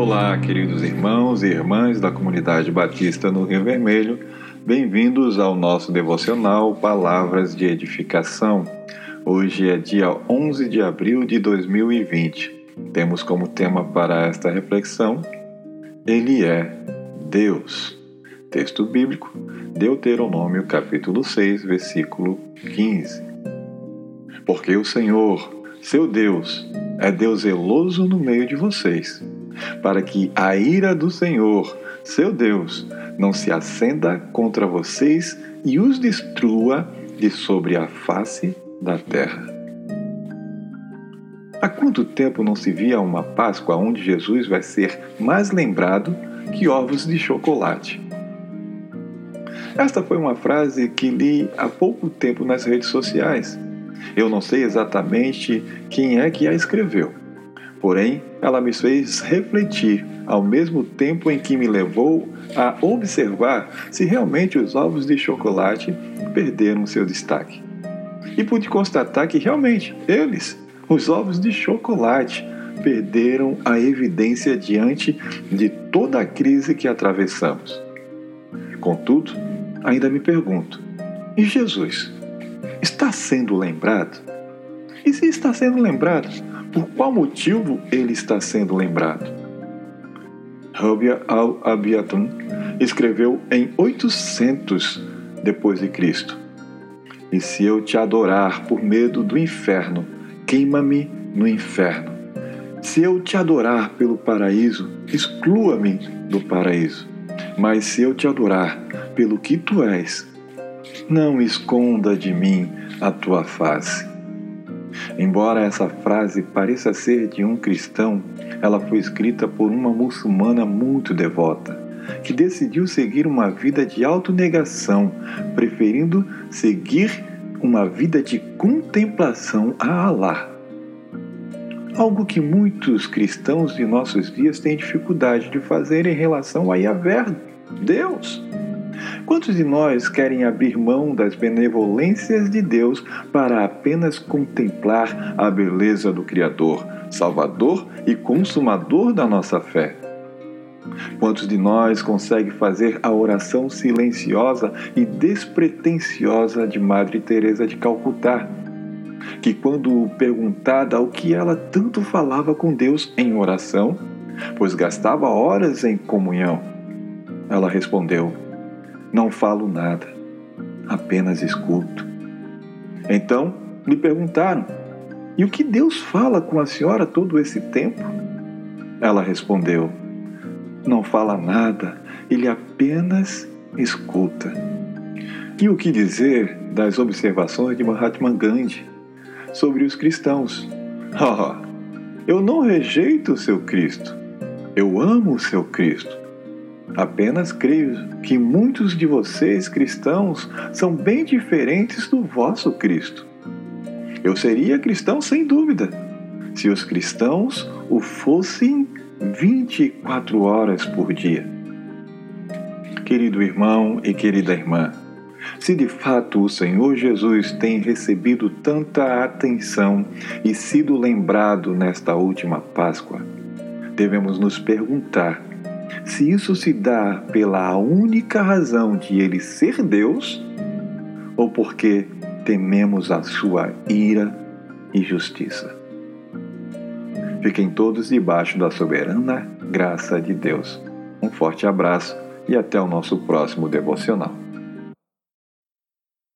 Olá, queridos irmãos e irmãs da comunidade batista no Rio Vermelho. Bem-vindos ao nosso devocional Palavras de Edificação. Hoje é dia 11 de abril de 2020. Temos como tema para esta reflexão: Ele é Deus. Texto bíblico, Deuteronômio capítulo 6, versículo 15. Porque o Senhor, seu Deus, é Deus zeloso no meio de vocês, para que a ira do Senhor, seu Deus, não se acenda contra vocês e os destrua de sobre a face da terra. Há quanto tempo não se via uma Páscoa onde Jesus vai ser mais lembrado que ovos de chocolate? Esta foi uma frase que li há pouco tempo nas redes sociais eu não sei exatamente quem é que a escreveu. Porém, ela me fez refletir, ao mesmo tempo em que me levou a observar se realmente os ovos de chocolate perderam seu destaque. E pude constatar que realmente eles, os ovos de chocolate, perderam a evidência diante de toda a crise que atravessamos. Contudo, ainda me pergunto: e Jesus? está sendo lembrado? E se está sendo lembrado, por qual motivo ele está sendo lembrado? Rabia al-Abiatum escreveu em 800 depois de Cristo: E se eu te adorar por medo do inferno, queima-me no inferno. Se eu te adorar pelo paraíso, exclua-me do paraíso. Mas se eu te adorar pelo que tu és, não esconda de mim a tua face. Embora essa frase pareça ser de um cristão, ela foi escrita por uma muçulmana muito devota, que decidiu seguir uma vida de autonegação, preferindo seguir uma vida de contemplação a Allah. Algo que muitos cristãos de nossos dias têm dificuldade de fazer em relação a Yahvé, Deus. Quantos de nós querem abrir mão das benevolências de Deus para apenas contemplar a beleza do Criador, Salvador e Consumador da nossa fé? Quantos de nós conseguem fazer a oração silenciosa e despretensiosa de Madre Teresa de Calcutá, que quando perguntada o que ela tanto falava com Deus em oração, pois gastava horas em comunhão, ela respondeu: não falo nada, apenas escuto. Então lhe perguntaram: E o que Deus fala com a senhora todo esse tempo? Ela respondeu: Não fala nada, ele apenas escuta. E o que dizer das observações de Mahatma Gandhi sobre os cristãos? Oh, eu não rejeito o seu Cristo, eu amo o seu Cristo. Apenas creio que muitos de vocês cristãos são bem diferentes do vosso Cristo. Eu seria cristão sem dúvida, se os cristãos o fossem 24 horas por dia. Querido irmão e querida irmã, se de fato o Senhor Jesus tem recebido tanta atenção e sido lembrado nesta última Páscoa, devemos nos perguntar se isso se dá pela única razão de ele ser Deus ou porque tememos a sua ira e justiça. Fiquem todos debaixo da soberana graça de Deus. Um forte abraço e até o nosso próximo devocional.